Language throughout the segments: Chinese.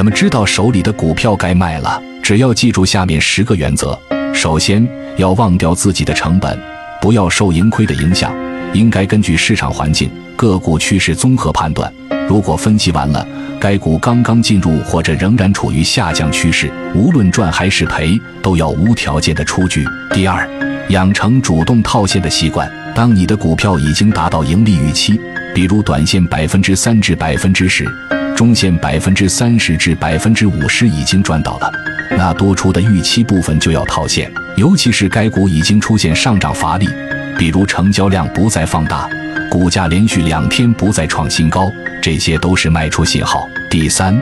怎么知道手里的股票该卖了？只要记住下面十个原则：首先要忘掉自己的成本，不要受盈亏的影响，应该根据市场环境、个股趋势综合判断。如果分析完了，该股刚刚进入或者仍然处于下降趋势，无论赚还是赔，都要无条件的出局。第二，养成主动套现的习惯。当你的股票已经达到盈利预期，比如短线百分之三至百分之十，中线百分之三十至百分之五十已经赚到了，那多出的预期部分就要套现。尤其是该股已经出现上涨乏力，比如成交量不再放大，股价连续两天不再创新高。这些都是卖出信号。第三，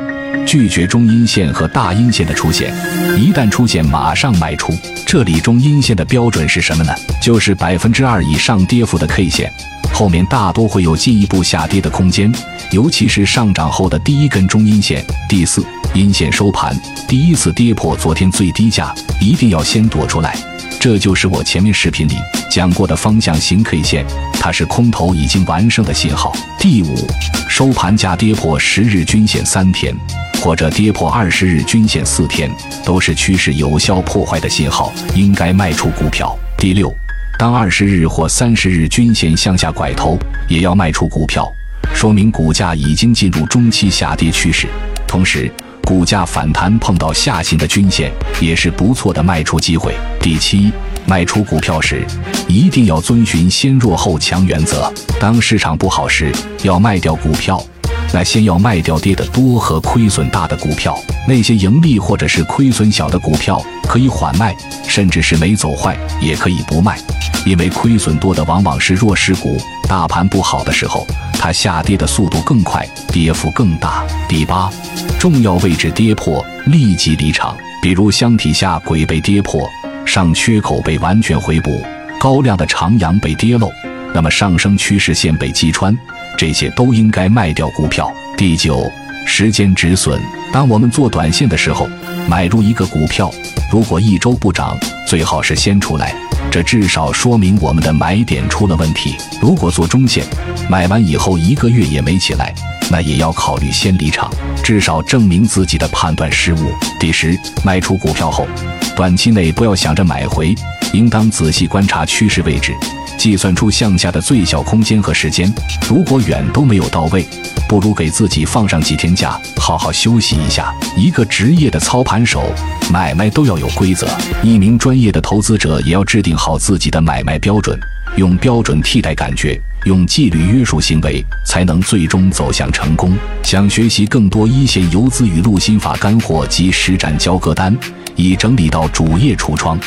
拒绝中阴线和大阴线的出现，一旦出现马上卖出。这里中阴线的标准是什么呢？就是百分之二以上跌幅的 K 线，后面大多会有进一步下跌的空间，尤其是上涨后的第一根中阴线。第四，阴线收盘第一次跌破昨天最低价，一定要先躲出来。这就是我前面视频里讲过的方向型 K 线，它是空头已经完胜的信号。第五，收盘价跌破十日均线三天，或者跌破二十日均线四天，都是趋势有效破坏的信号，应该卖出股票。第六，当二十日或三十日均线向下拐头，也要卖出股票，说明股价已经进入中期下跌趋势。同时，股价反弹碰到下行的均线，也是不错的卖出机会。第七，卖出股票时，一定要遵循先弱后强原则。当市场不好时，要卖掉股票，那先要卖掉跌得多和亏损大的股票。那些盈利或者是亏损小的股票，可以缓卖，甚至是没走坏也可以不卖，因为亏损多的往往是弱势股。大盘不好的时候，它下跌的速度更快，跌幅更大。第八。重要位置跌破，立即离场。比如箱体下轨被跌破，上缺口被完全回补，高量的长阳被跌漏，那么上升趋势线被击穿，这些都应该卖掉股票。第九，时间止损。当我们做短线的时候，买入一个股票，如果一周不涨，最好是先出来，这至少说明我们的买点出了问题。如果做中线，买完以后一个月也没起来。那也要考虑先离场，至少证明自己的判断失误。第十，卖出股票后，短期内不要想着买回，应当仔细观察趋势位置，计算出向下的最小空间和时间。如果远都没有到位，不如给自己放上几天假，好好休息一下。一个职业的操盘手，买卖都要有规则；一名专业的投资者也要制定好自己的买卖标准，用标准替代感觉。用纪律约束行为，才能最终走向成功。想学习更多一线游资语录心法干货及实战交割单，已整理到主页橱窗。